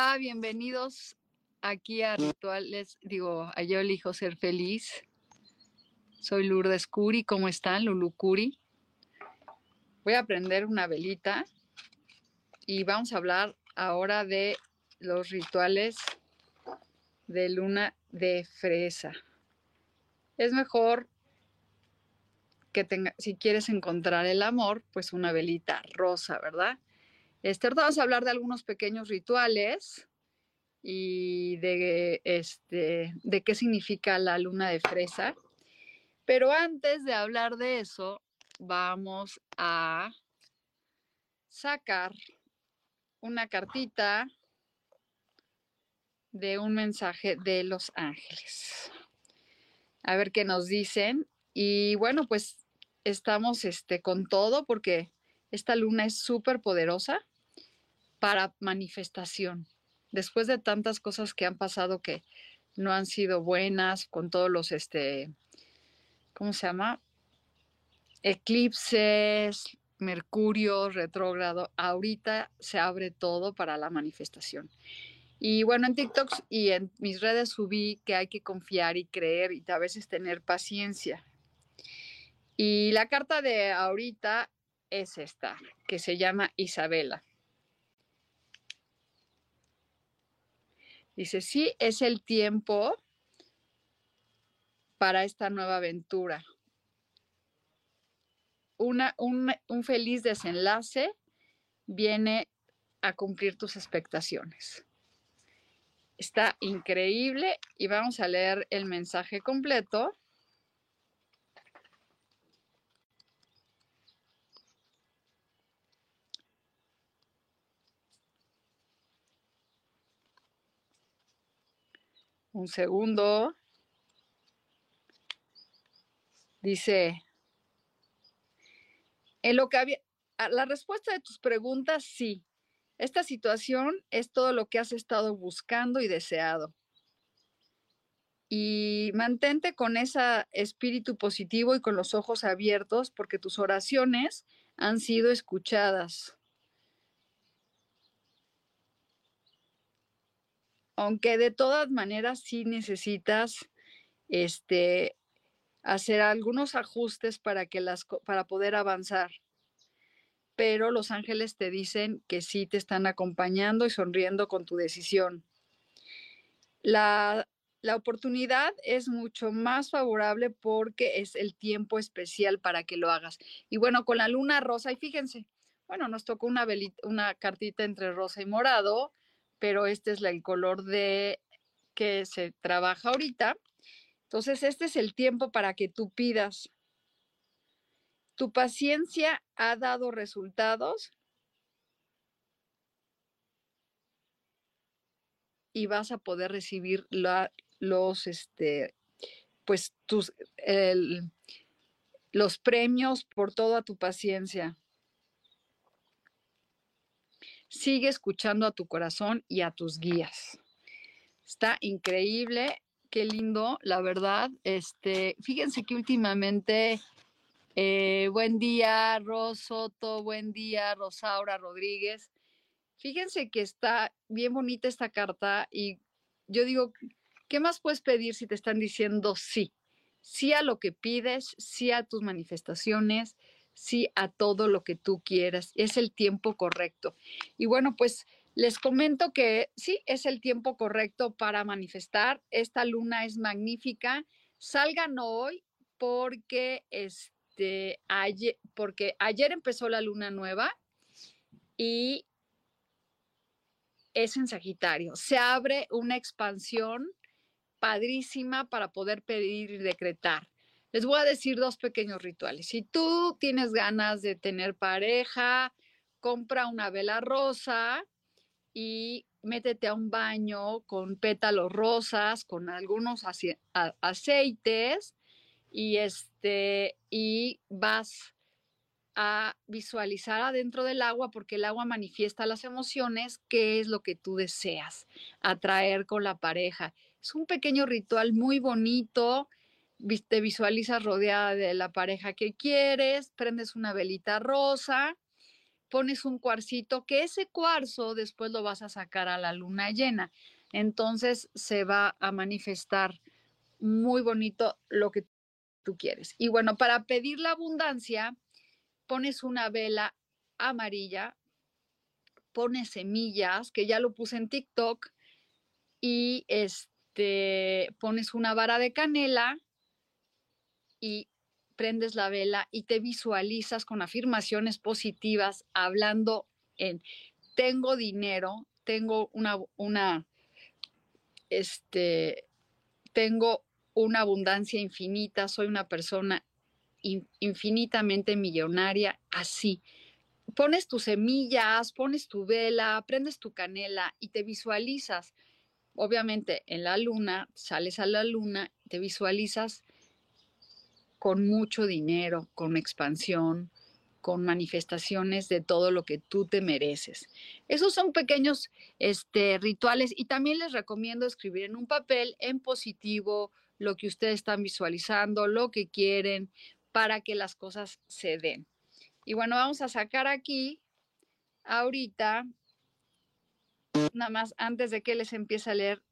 Hola, bienvenidos aquí a Rituales, digo, a Yo elijo ser feliz. Soy Lourdes Curi, ¿cómo están? Lulu Curi. Voy a prender una velita y vamos a hablar ahora de los rituales de luna de fresa. Es mejor que tenga, si quieres encontrar el amor, pues una velita rosa, ¿verdad? Este, vamos a hablar de algunos pequeños rituales y de, este, de qué significa la luna de fresa. Pero antes de hablar de eso, vamos a sacar una cartita de un mensaje de los ángeles. A ver qué nos dicen. Y bueno, pues estamos este, con todo porque esta luna es súper poderosa para manifestación. Después de tantas cosas que han pasado que no han sido buenas, con todos los, este, ¿cómo se llama? Eclipses, Mercurio retrógrado, ahorita se abre todo para la manifestación. Y bueno, en TikTok y en mis redes subí que hay que confiar y creer y a veces tener paciencia. Y la carta de ahorita es esta, que se llama Isabela. Dice, sí, es el tiempo para esta nueva aventura. Una, un, un feliz desenlace viene a cumplir tus expectaciones. Está increíble y vamos a leer el mensaje completo. Un segundo. Dice, en lo que había, la respuesta de tus preguntas, sí. Esta situación es todo lo que has estado buscando y deseado. Y mantente con ese espíritu positivo y con los ojos abiertos porque tus oraciones han sido escuchadas. Aunque de todas maneras sí necesitas este, hacer algunos ajustes para, que las, para poder avanzar. Pero los ángeles te dicen que sí te están acompañando y sonriendo con tu decisión. La, la oportunidad es mucho más favorable porque es el tiempo especial para que lo hagas. Y bueno, con la luna rosa, y fíjense, bueno, nos tocó una, una cartita entre rosa y morado, pero este es el color de que se trabaja ahorita. Entonces, este es el tiempo para que tú pidas. Tu paciencia ha dado resultados y vas a poder recibir los, este, pues tus, los premios por toda tu paciencia. Sigue escuchando a tu corazón y a tus guías. Está increíble, qué lindo, la verdad. Este, fíjense que últimamente, eh, buen día, Rosoto, buen día, Rosaura Rodríguez. Fíjense que está bien bonita esta carta y yo digo, ¿qué más puedes pedir si te están diciendo sí? Sí a lo que pides, sí a tus manifestaciones, sí a todo lo que tú quieras. Es el tiempo correcto. Y bueno, pues Les comento que sí, es el tiempo correcto para manifestar. Esta luna es magnífica. Salgan hoy porque, este, ayer, porque ayer empezó la luna nueva y es en Sagitario. Se abre una expansión padrísima para poder pedir y decretar. Les voy a decir dos pequeños rituales. Si tú tienes ganas de tener pareja, compra una vela rosa y métete a un baño con pétalos rosas, con algunos aceites y este y vas a visualizar adentro del agua porque el agua manifiesta las emociones, qué es lo que tú deseas atraer con la pareja. Es un pequeño ritual muy bonito, te visualizas rodeada de la pareja que quieres, prendes una velita rosa, pones un cuarcito, que ese cuarzo después lo vas a sacar a la luna llena. Entonces se va a manifestar muy bonito lo que tú quieres. Y bueno, para pedir la abundancia, pones una vela amarilla, pones semillas, que ya lo puse en TikTok, y este, pones una vara de canela y prendes la vela y te visualizas con afirmaciones positivas, hablando en tengo dinero, tengo una, una, este, tengo una abundancia infinita, soy una persona infinitamente millonaria, así. Pones tus semillas, pones tu vela, prendes tu canela y te visualizas. Obviamente en la luna, sales a la luna, te visualizas con mucho dinero, con expansión, con manifestaciones de todo lo que tú te mereces. Esos son pequeños este, rituales y también les recomiendo escribir en un papel en positivo lo que ustedes están visualizando, lo que quieren, para que las cosas se den. Y bueno, vamos a sacar aquí ahorita, nada más antes de que les empiece a leer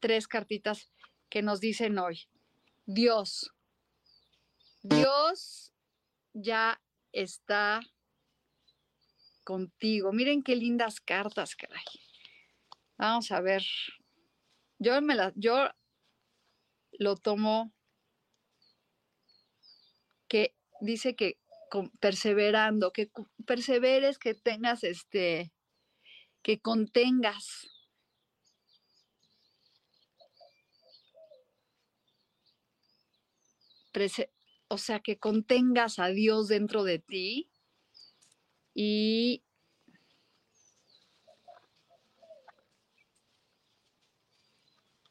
tres cartitas que nos dicen hoy. Dios, Dios ya está contigo. Miren qué lindas cartas, caray. Vamos a ver. Yo me la, yo lo tomo que dice que perseverando, que perseveres, que tengas este, que contengas. O sea, que contengas a Dios dentro de ti y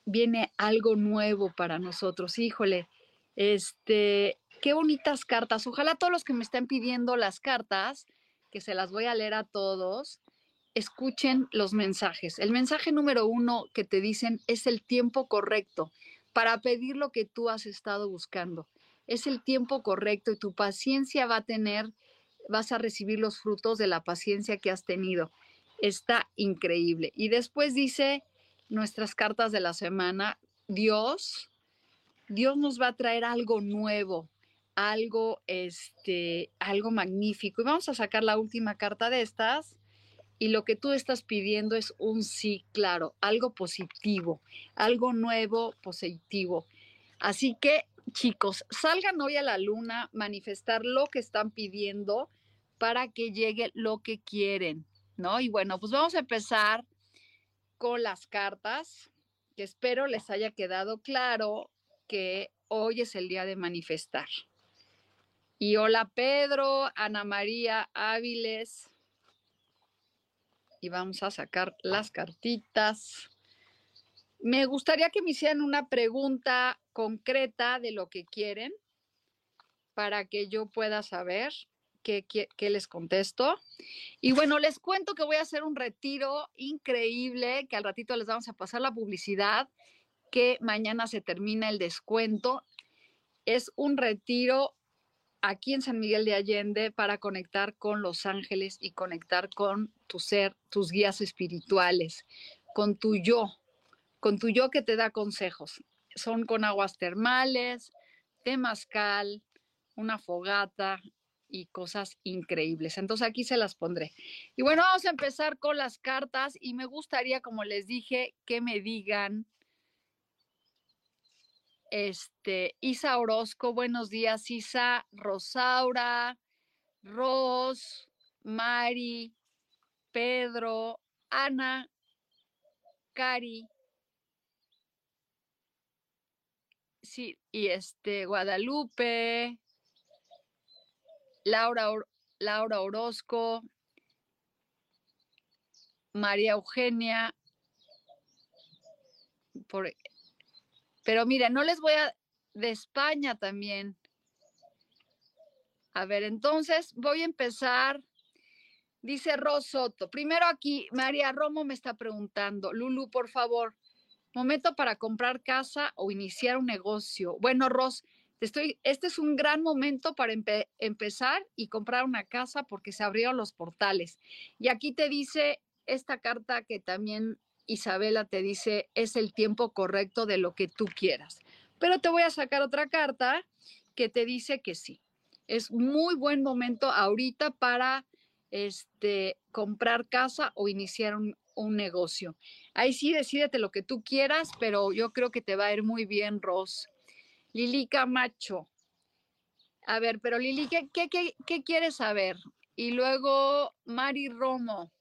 viene algo nuevo para nosotros. Híjole, este, qué bonitas cartas. Ojalá todos los que me estén pidiendo las cartas, que se las voy a leer a todos, escuchen los mensajes. El mensaje número uno que te dicen es el tiempo correcto para pedir lo que tú has estado buscando es el tiempo correcto y tu paciencia va a tener, vas a recibir los frutos de la paciencia que has tenido. Está increíble. Y después dice nuestras cartas de la semana, Dios, Dios nos va a traer algo nuevo, algo, este, algo magnífico. Y vamos a sacar la última carta de estas. Y lo que tú estás pidiendo es un sí, claro, algo positivo, algo nuevo, positivo. Así que chicos, salgan hoy a la luna, manifestar lo que están pidiendo para que llegue lo que quieren, ¿no? Y bueno, pues vamos a empezar con las cartas, que espero les haya quedado claro que hoy es el día de manifestar. Y hola Pedro, Ana María Áviles. Y vamos a sacar las cartitas. Me gustaría que me hicieran una pregunta concreta de lo que quieren para que yo pueda saber qué, les contesto. Y bueno, les cuento que voy a hacer un retiro increíble, que al ratito les vamos a pasar la publicidad, que mañana se termina el descuento. Es un retiro aquí en San Miguel de Allende para conectar con los ángeles y conectar con tu ser, tus guías espirituales, con tu yo, con tu yo que te da consejos. Son con aguas termales, temazcal, una fogata y cosas increíbles. Entonces aquí se las pondré. Y bueno, vamos a empezar con las cartas y me gustaría, como les dije, que me digan, este, Isa Orozco, buenos días, Isa, Rosaura, Ros, Mari, Pedro, Ana, Cari, sí, y este, Guadalupe, Laura, Laura Orozco, María Eugenia, por, pero mira, no les voy a de España también. A ver, entonces voy a empezar. Dice Rosoto. Primero aquí, María Romo me está preguntando, Lulu, por favor, momento para comprar casa o iniciar un negocio. Bueno, Ros, estoy, este es un gran momento para empezar y comprar una casa porque se abrieron los portales. Y aquí te dice esta carta que también Isabela te dice es el tiempo correcto de lo que tú quieras. Pero te voy a sacar otra carta que te dice que sí. Es muy buen momento ahorita para este, comprar casa o iniciar un, un negocio. Ahí sí, decídete lo que tú quieras, pero yo creo que te va a ir muy bien, Ros. Lili Camacho. A ver, pero Lili, ¿qué, qué, qué, qué quieres saber? Y luego Mari Romo.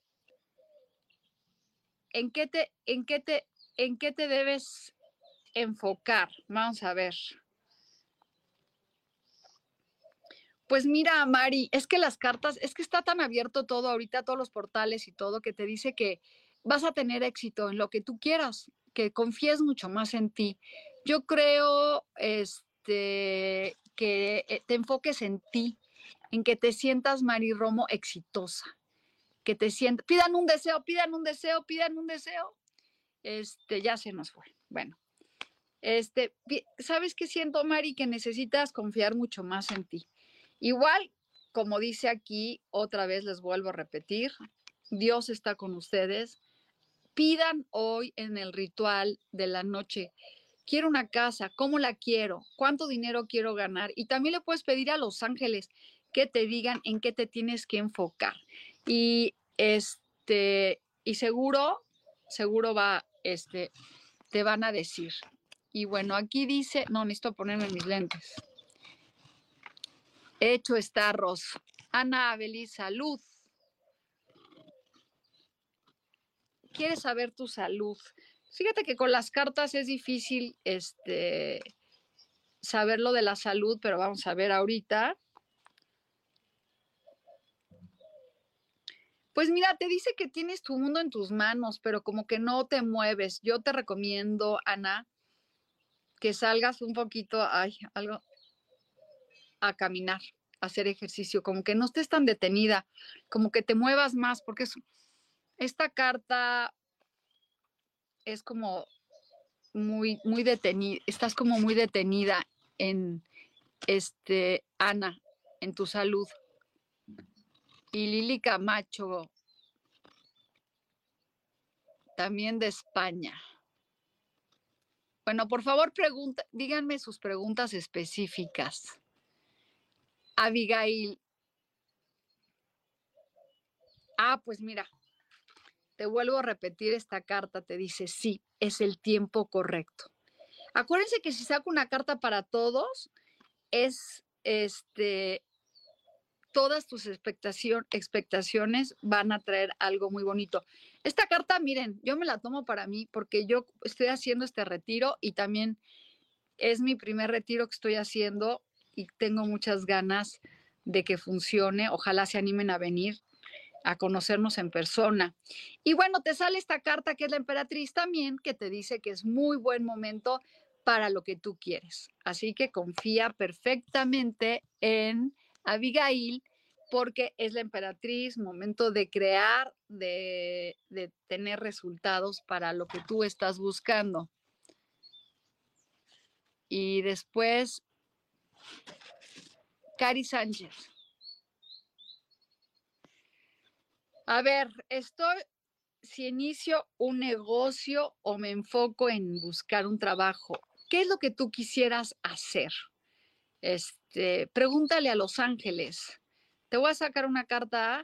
¿En qué te, en qué te, en qué te debes enfocar? Vamos a ver. Pues mira, Mari, es que las cartas, es que está tan abierto todo ahorita, todos los portales y todo, que te dice que vas a tener éxito en lo que tú quieras, que confíes mucho más en ti. Yo creo este, que eh, te enfoques en ti, en que te sientas, Mari Romo, exitosa, que te sientas, pidan un deseo, pidan un deseo, pidan un deseo. Este, ya se nos fue. Bueno, este, ¿sabes qué siento, Mari? Que necesitas confiar mucho más en ti. Igual, como dice aquí, otra vez les vuelvo a repetir, Dios está con ustedes, pidan hoy en el ritual de la noche, quiero una casa, ¿cómo la quiero? ¿Cuánto dinero quiero ganar? Y también le puedes pedir a los ángeles que te digan en qué te tienes que enfocar. Y este, y seguro, seguro va, este, te van a decir. Y bueno, aquí dice, no, necesito ponerme mis lentes. Hecho está, Ros. Ana Abelí, salud. Quieres saber tu salud. Fíjate que con las cartas es difícil este, saber lo de la salud, pero vamos a ver ahorita. Pues mira, te dice que tienes tu mundo en tus manos, pero como que no te mueves. Yo te recomiendo, Ana, que salgas un poquito, ay, algo, a caminar, a hacer ejercicio, como que no estés tan detenida, como que te muevas más, porque es, esta carta es como muy, muy detenida, estás como muy detenida en, este, Ana, en tu salud. Y Lili Camacho, también de España. Bueno, por favor, pregunta, díganme sus preguntas específicas. Abigail. Ah, pues mira, te vuelvo a repetir esta carta, te dice, sí, es el tiempo correcto. Acuérdense que si saco una carta para todos, es este, todas tus expectaciones van a traer algo muy bonito. Esta carta, miren, yo me la tomo para mí porque yo estoy haciendo este retiro y también es mi primer retiro que estoy haciendo y tengo muchas ganas de que funcione. Ojalá se animen a venir a conocernos en persona. Y bueno, te sale esta carta que es la emperatriz también, que te dice que es muy buen momento para lo que tú quieres. Así que confía perfectamente en Abigail porque es la emperatriz, momento de crear, de, de tener resultados para lo que tú estás buscando. Y después, Cari Sánchez. A ver, estoy, si inicio un negocio o me enfoco en buscar un trabajo, ¿qué es lo que tú quisieras hacer? Este, pregúntale a los ángeles, Te voy a sacar una carta.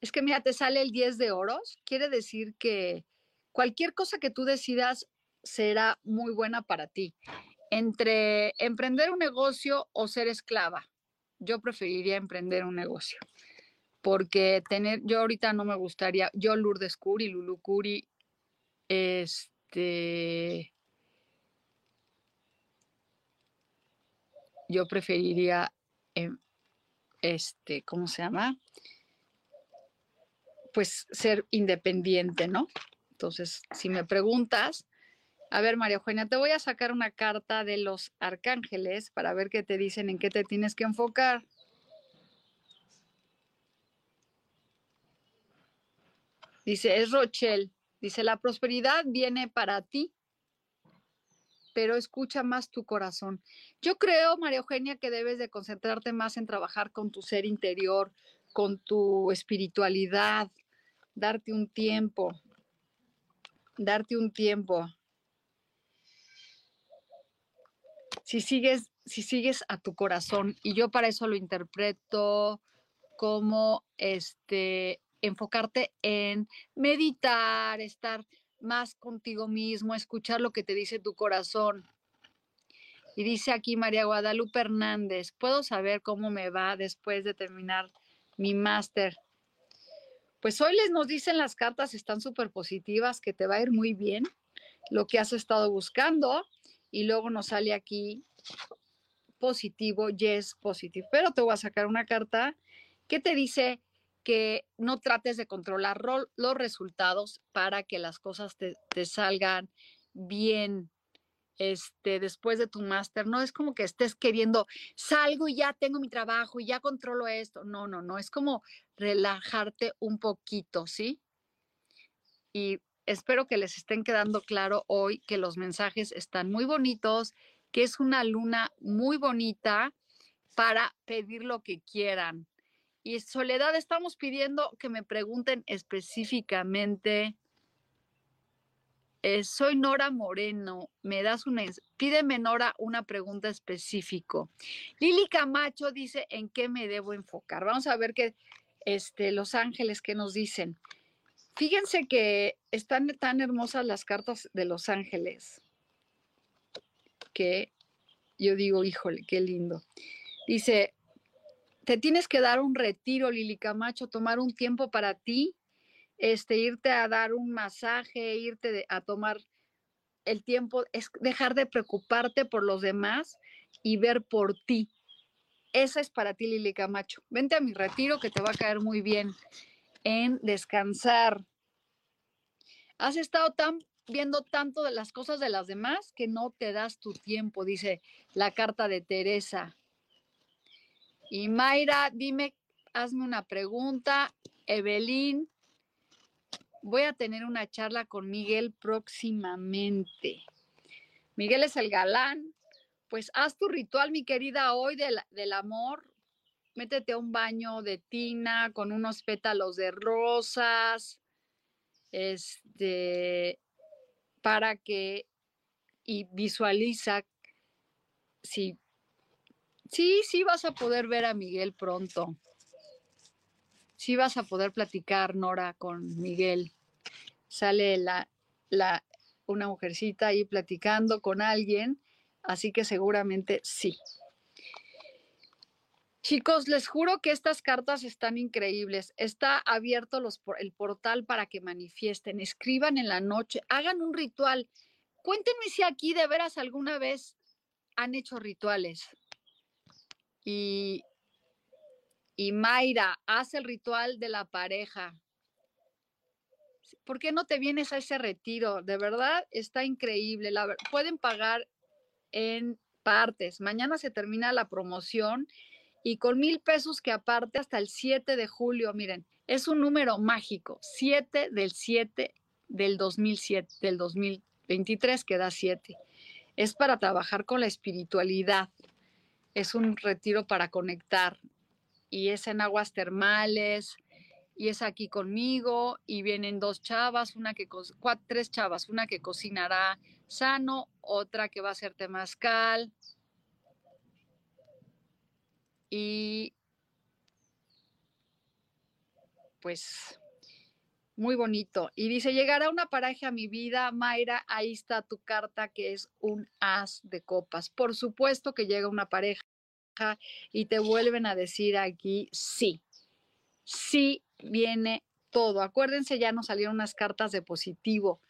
Es que mira, te sale el 10 de oros. Quiere decir que cualquier cosa que tú decidas será muy buena para ti. Entre emprender un negocio o ser esclava, yo preferiría emprender un negocio. Porque tener, yo ahorita no me gustaría, yo Lourdes Curi, Lulu Curi, este, yo preferiría, em, este, ¿cómo se llama? Pues ser independiente, ¿no? Entonces, si me preguntas, a ver, María Eugenia, te voy a sacar una carta de los arcángeles para ver qué te dicen, en qué te tienes que enfocar. Dice, es Rochelle. Dice, la prosperidad viene para ti, pero escucha más tu corazón. Yo creo, María Eugenia, que debes de concentrarte más en trabajar con tu ser interior, con tu espiritualidad, darte un tiempo, darte un tiempo. Si sigues, si sigues a tu corazón, y yo para eso lo interpreto como este enfocarte en meditar, estar más contigo mismo, escuchar lo que te dice tu corazón. Y dice aquí María Guadalupe Hernández, ¿puedo saber cómo me va después de terminar mi máster? Pues hoy les nos dicen las cartas, están súper positivas, que te va a ir muy bien lo que has estado buscando. Y luego nos sale aquí positivo, yes, positivo. Pero te voy a sacar una carta que te dice que no trates de controlar los resultados para que las cosas te, salgan bien este, después de tu máster. No es como que estés queriendo, salgo y ya tengo mi trabajo y ya controlo esto. No, no, no. Es como relajarte un poquito, ¿sí? Y espero que les estén quedando claro hoy que los mensajes están muy bonitos, que es una luna muy bonita para pedir lo que quieran. Y Soledad, estamos pidiendo que me pregunten específicamente. Eh, soy Nora Moreno, me das una, pídeme Nora una pregunta específico. Lili Camacho dice, ¿en qué me debo enfocar? Vamos a ver qué, este, Los Ángeles, ¿qué nos dicen? Fíjense que están tan hermosas las cartas de Los Ángeles que yo digo, híjole, qué lindo. Dice, te tienes que dar un retiro, Lili Camacho, tomar un tiempo para ti, este, irte a dar un masaje, irte a tomar el tiempo, es dejar de preocuparte por los demás y ver por ti. Esa es para ti, Lili Camacho. Vente a mi retiro que te va a caer muy bien en descansar. Has estado tan viendo tanto de las cosas de las demás que no te das tu tiempo, dice la carta de Teresa. Y Mayra, dime, hazme una pregunta. Evelyn, voy a tener una charla con Miguel próximamente. Miguel es el galán. Pues haz tu ritual, mi querida, hoy del, del amor. Métete a un baño de tina con unos pétalos de rosas. Este, para que y visualiza si Sí, sí vas a poder ver a Miguel pronto. Sí vas a poder platicar, Nora, con Miguel. Sale la, la, una mujercita ahí platicando con alguien, así que seguramente sí. Chicos, les juro que estas cartas están increíbles. Está abierto el portal para que manifiesten, escriban en la noche, hagan un ritual. Cuéntenme si aquí de veras alguna vez han hecho rituales. Y, y Mayra, haz el ritual de la pareja. ¿Por qué no te vienes a ese retiro? De verdad, está increíble. Pueden pagar en partes. Mañana se termina la promoción y con mil pesos que aparte hasta el 7 de julio, miren, es un número mágico. 7 del 7 del 2007, del 2023 que da 7. Es para trabajar con la espiritualidad es un retiro para conectar y es en aguas termales y es aquí conmigo y vienen dos chavas, una que tres chavas, una que cocinará sano, otra que va a hacer temazcal y pues muy bonito. Y dice, llegará una pareja a mi vida, Mayra, ahí está tu carta que es un as de copas. Por supuesto que llega una pareja y te vuelven a decir aquí, sí, sí viene todo. Acuérdense, ya nos salieron unas cartas de positivo.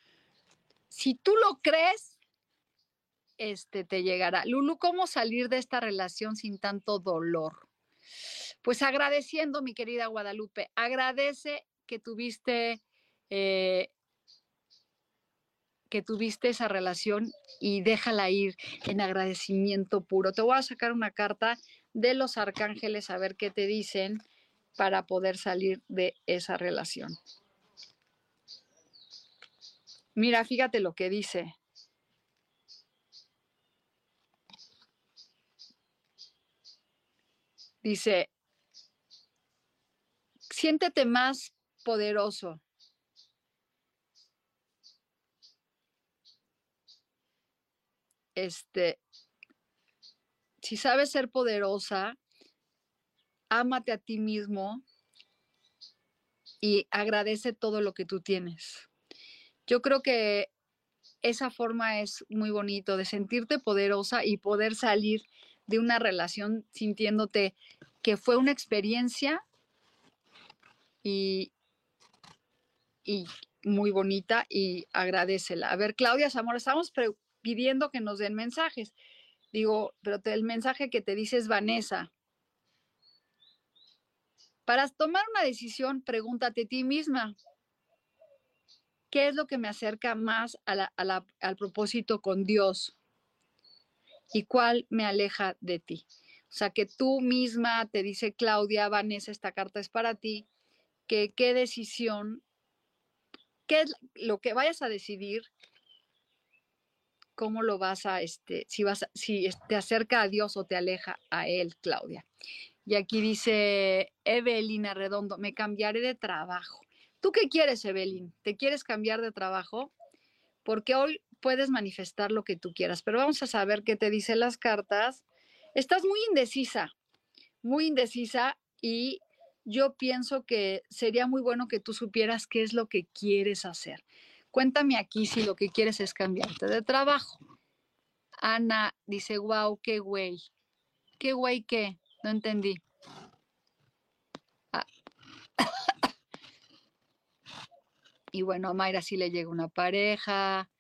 Si tú lo crees, este te llegará. Lulu, ¿cómo salir de esta relación sin tanto dolor? Pues agradeciendo, mi querida Guadalupe, agradece que tuviste eh, que tuviste esa relación y déjala ir en agradecimiento puro. Te voy a sacar una carta de los arcángeles a ver qué te dicen para poder salir de esa relación. Mira, fíjate lo que dice. Dice, siéntete más poderoso. Este, si sabes ser poderosa, ámate a ti mismo y agradece todo lo que tú tienes. Yo creo que esa forma es muy bonito de sentirte poderosa y poder salir de una relación sintiéndote que fue una experiencia y, y muy bonita y agradecela. A ver, Claudia Zamora, estamos pidiendo que nos den mensajes. Digo, pero el mensaje que te dice es Vanessa. Para tomar una decisión, pregúntate a ti misma, ¿qué es lo que me acerca más al propósito con Dios? ¿Y cuál me aleja de ti? O sea, que tú misma te dice Claudia, Vanessa, esta carta es para ti, que qué decisión, qué es lo que vayas a decidir, cómo lo vas a, este, si vas, si te acerca a Dios o te aleja a Él, Claudia. Y aquí dice Evelina Redondo, me cambiaré de trabajo. ¿Tú qué quieres, Evelyn? ¿Te quieres cambiar de trabajo? Porque hoy puedes manifestar lo que tú quieras, pero vamos a saber qué te dicen las cartas. Estás muy indecisa, muy indecisa y yo pienso que sería muy bueno que tú supieras qué es lo que quieres hacer. Cuéntame aquí si lo que quieres es cambiarte de trabajo. Ana dice, wow, qué güey. ¿Qué güey qué? No entendí. Ah. y bueno, a Mayra sí le llega una pareja.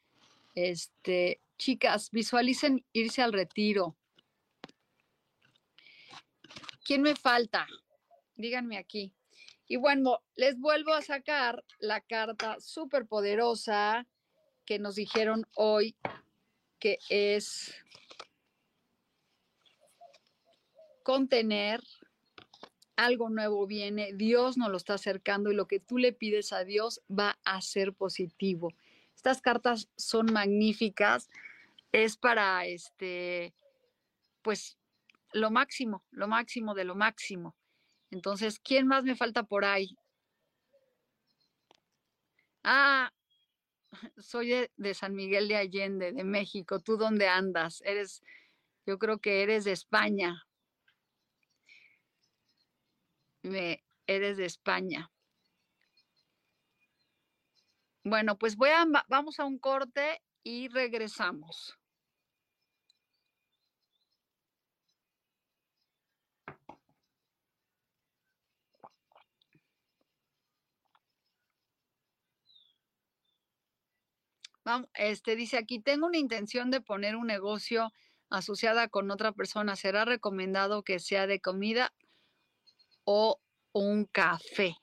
Este, chicas, visualicen irse al retiro. ¿Quién me falta? díganme aquí. Y bueno, les vuelvo a sacar la carta súper poderosa que nos dijeron hoy, que es contener, algo nuevo viene, Dios nos lo está acercando y lo que tú le pides a Dios va a ser positivo. Estas cartas son magníficas, es para este, pues lo máximo, lo máximo de lo máximo. Entonces, ¿quién más me falta por ahí? Ah, soy de, San Miguel de Allende, de México. ¿Tú dónde andas? Eres, yo creo que eres de España. Me, eres de España. Bueno, pues voy a, vamos a un corte y regresamos. este dice aquí, tengo una intención de poner un negocio asociada con otra persona. ¿Será recomendado que sea de comida o un café?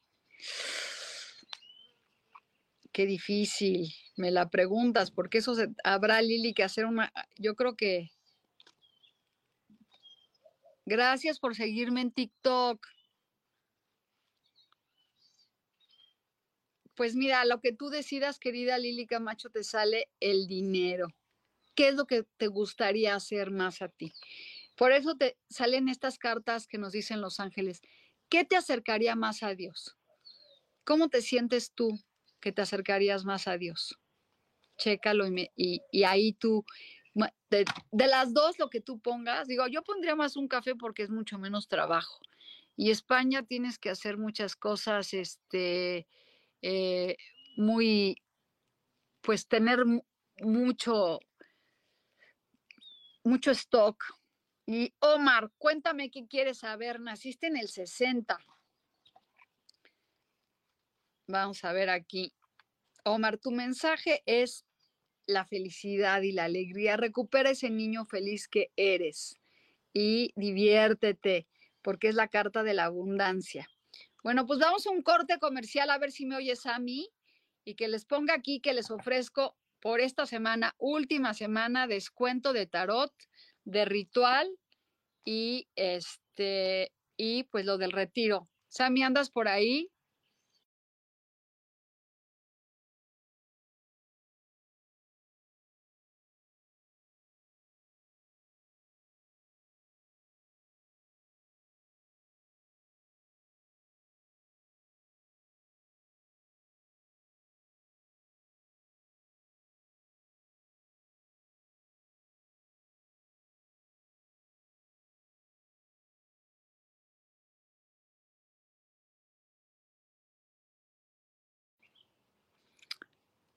Qué difícil, me la preguntas, porque eso se, habrá Lili que hacer una, yo creo que... Gracias por seguirme en TikTok. Pues mira, lo que tú decidas, querida Lili Camacho, te sale el dinero. ¿Qué es lo que te gustaría hacer más a ti? Por eso te salen estas cartas que nos dicen los ángeles. ¿Qué te acercaría más a Dios? ¿Cómo te sientes tú que te acercarías más a Dios? Chécalo y, ahí tú, de, de, las dos, lo que tú pongas, digo, yo pondría más un café porque es mucho menos trabajo. Y España tienes que hacer muchas cosas, este, eh, muy, pues tener mucho, mucho stock. Y Omar, cuéntame qué quieres saber. Naciste en el 60. Vamos a ver aquí. Omar, tu mensaje es la felicidad y la alegría. Recupera ese niño feliz que eres y diviértete, porque es la carta de la abundancia. Bueno, pues vamos a un corte comercial a ver si me oyes a mí y que les ponga aquí que les ofrezco por esta semana, última semana, descuento de tarot, de ritual y este y pues lo del retiro. Sammy, ¿andas por ahí?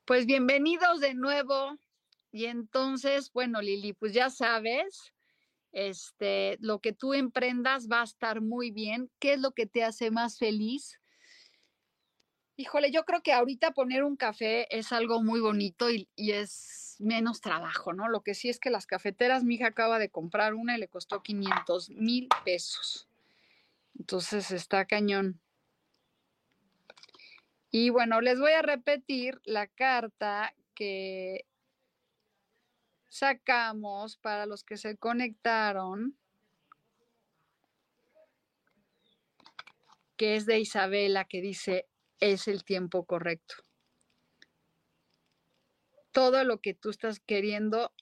Pues bienvenidos de nuevo. Y entonces, bueno, Lili, pues ya sabes, este, lo que tú emprendas va a estar muy bien. ¿Qué es lo que te hace más feliz? Híjole, yo creo que ahorita poner un café es algo muy bonito y, y, es menos trabajo, ¿no? Lo que sí es que las cafeteras, mi hija acaba de comprar una y le costó 500 mil pesos. Entonces está cañón. Y bueno, les voy a repetir la carta que sacamos para los que se conectaron, que es de Isabela, que dice, es el tiempo correcto. Todo lo que tú estás queriendo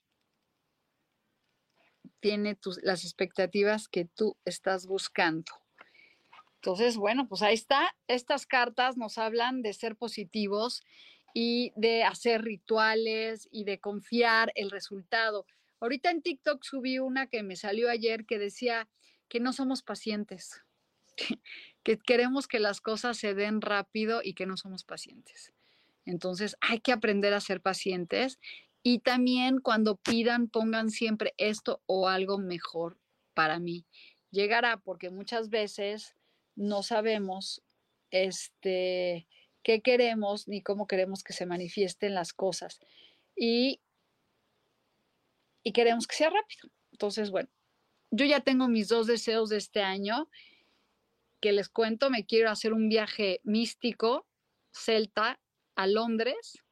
tiene tus, las expectativas que tú estás buscando. Entonces, bueno, pues ahí está. Estas cartas nos hablan de ser positivos y de hacer rituales y de confiar el resultado. Ahorita en TikTok subí una que me salió ayer que decía que no somos pacientes, que queremos que las cosas se den rápido y que no somos pacientes. Entonces hay que aprender a ser pacientes y también cuando pidan pongan siempre esto o algo mejor para mí. Llegará porque muchas veces no sabemos este, qué queremos ni cómo queremos que se manifiesten las cosas. Y, y queremos que sea rápido. Entonces, bueno, yo ya tengo mis dos deseos de este año que les cuento. Me quiero hacer un viaje místico, celta, a Londres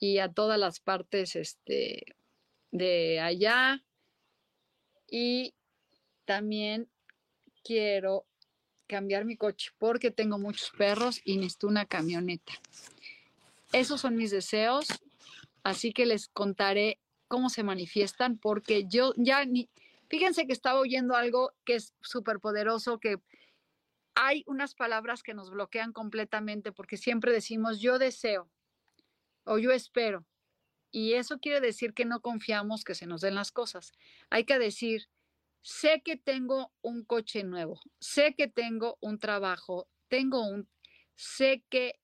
y a todas las partes este, de allá. Y también quiero cambiar mi coche porque tengo muchos perros y necesito una camioneta. Esos son mis deseos, así que les contaré cómo se manifiestan porque yo ya ni, fíjense que estaba oyendo algo que es súper poderoso, que hay unas palabras que nos bloquean completamente porque siempre decimos yo deseo o yo espero. Y eso quiere decir que no confiamos que se nos den las cosas. Hay que decir, sé que tengo un coche nuevo, sé que tengo un trabajo, tengo un, sé que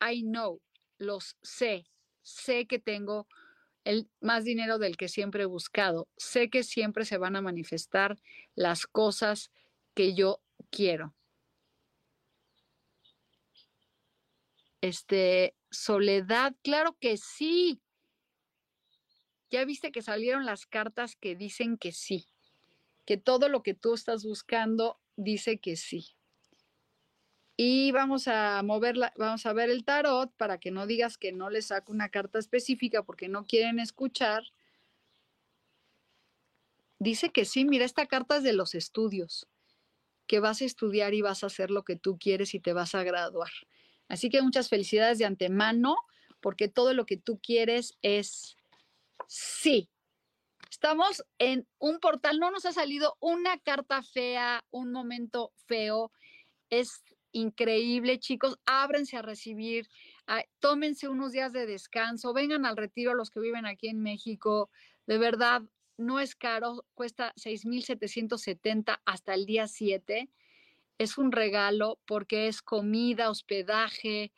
I know, los sé, sé que tengo el más dinero del que siempre he buscado, sé que siempre se van a manifestar las cosas que yo quiero. Este, soledad, claro que sí. Ya viste que salieron las cartas que dicen que sí que todo lo que tú estás buscando dice que sí. Y vamos a moverla, vamos a ver el tarot para que no digas que no le saco una carta específica porque no quieren escuchar. Dice que sí, mira, esta carta es de los estudios, que vas a estudiar y vas a hacer lo que tú quieres y te vas a graduar. Así que muchas felicidades de antemano, porque todo lo que tú quieres es sí. Estamos en un portal, no nos ha salido una carta fea, un momento feo. Es increíble, chicos. Ábrense a recibir, ah, tómense unos días de descanso, vengan al retiro los que viven aquí en México. De verdad, no es caro, cuesta 6,770 hasta el día 7. Es un regalo porque es comida, hospedaje,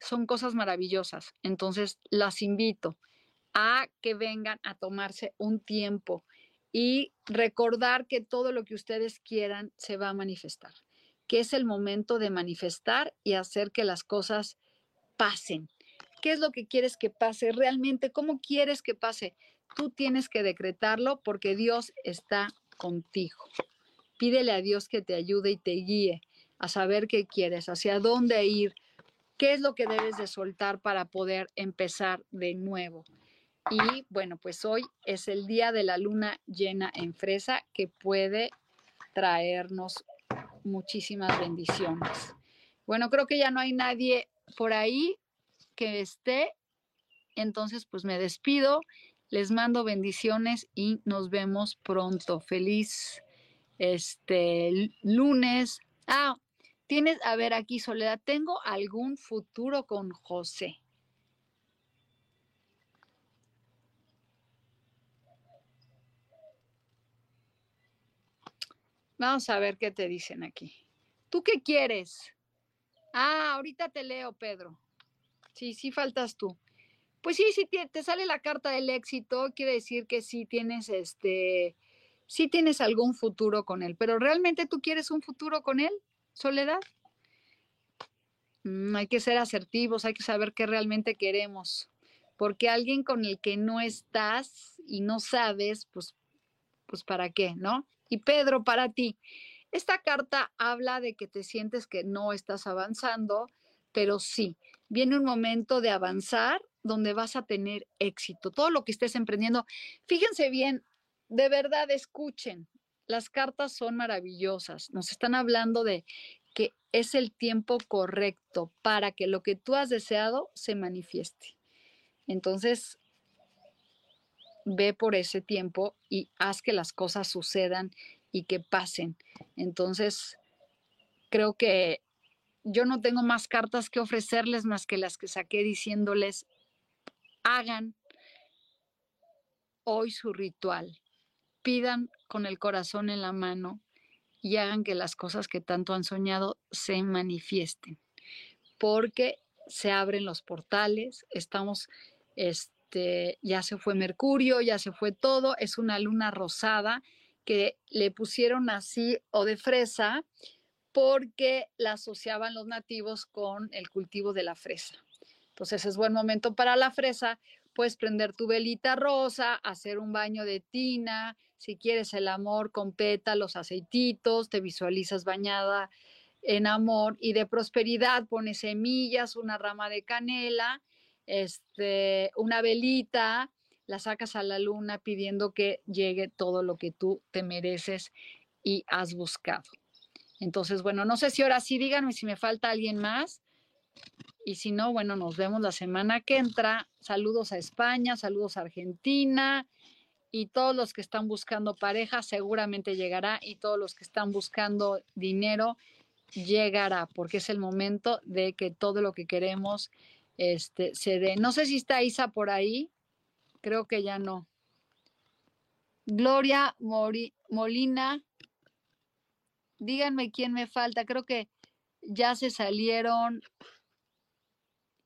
son cosas maravillosas. Entonces, las invito a que vengan a tomarse un tiempo y recordar que todo lo que ustedes quieran se va a manifestar, que es el momento de manifestar y hacer que las cosas pasen. ¿Qué es lo que quieres que pase realmente? ¿Cómo quieres que pase? Tú tienes que decretarlo porque Dios está contigo. Pídele a Dios que te ayude y te guíe a saber qué quieres, hacia dónde ir, qué es lo que debes de soltar para poder empezar de nuevo. Y bueno, pues hoy es el día de la luna llena en fresa que puede traernos muchísimas bendiciones. Bueno, creo que ya no hay nadie por ahí que esté. Entonces, pues me despido les mando bendiciones y nos vemos pronto. Feliz este lunes. Ah, tienes, a ver aquí, Soledad, ¿tengo algún futuro con José? Vamos a ver qué te dicen aquí. ¿Tú qué quieres? Ah, ahorita te leo, Pedro. Sí, sí faltas tú. Pues sí, si te, sale la carta del éxito, quiere decir que sí tienes este, sí tienes algún futuro con él, pero ¿realmente tú quieres un futuro con él, Soledad? Mm, hay que ser asertivos, hay que saber qué realmente queremos, porque alguien con el que no estás y no sabes, pues, pues para qué, ¿no? Y Pedro, para ti, esta carta habla de que te sientes que no estás avanzando, pero sí, viene un momento de avanzar donde vas a tener éxito. Todo lo que estés emprendiendo, fíjense bien, de verdad escuchen, las cartas son maravillosas, nos están hablando de que es el tiempo correcto para que lo que tú has deseado se manifieste. Entonces, ve por ese tiempo y haz que las cosas sucedan y que pasen. Entonces, creo que yo no tengo más cartas que ofrecerles más que las que saqué diciéndoles, hagan hoy su ritual, pidan con el corazón en la mano y hagan que las cosas que tanto han soñado se manifiesten, porque se abren los portales, estamos, este, ya se fue Mercurio, ya se fue todo, es una luna rosada que le pusieron así o de fresa porque la asociaban los nativos con el cultivo de la fresa. Entonces es buen momento para la fresa. Puedes prender tu velita rosa, hacer un baño de tina, si quieres el amor con pétalos, aceititos, te visualizas bañada en amor y de prosperidad, pones semillas, una rama de canela, este, una velita, la sacas a la luna pidiendo que llegue todo lo que tú te mereces y has buscado. Entonces, bueno, no sé si ahora sí díganme si me falta alguien más. Y si no, bueno, nos vemos la semana que entra. Saludos a España, saludos a Argentina y todos los que están buscando pareja seguramente llegará y todos los que están buscando dinero llegará porque es el momento de que todo lo que queremos este, se dé. No sé si está Isa por ahí, creo que ya no. Gloria Molina, díganme quién me falta, creo que ya se salieron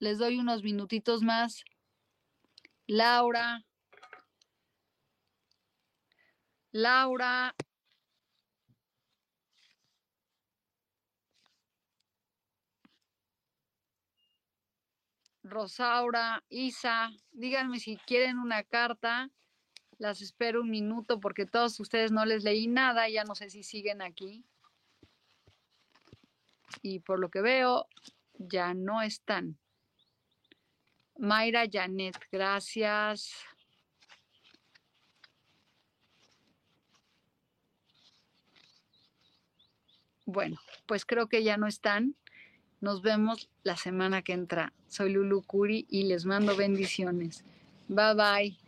les doy unos minutitos más. Laura. Laura. Rosaura, Isa, díganme si quieren una carta. Las espero un minuto porque todos ustedes no les leí nada, ya no sé si siguen aquí. Y por lo que veo, ya no están. Mayra Janet, gracias. Bueno, pues creo que ya no están. Nos vemos la semana que entra. Soy Lulu Curi y les mando bendiciones. Bye bye.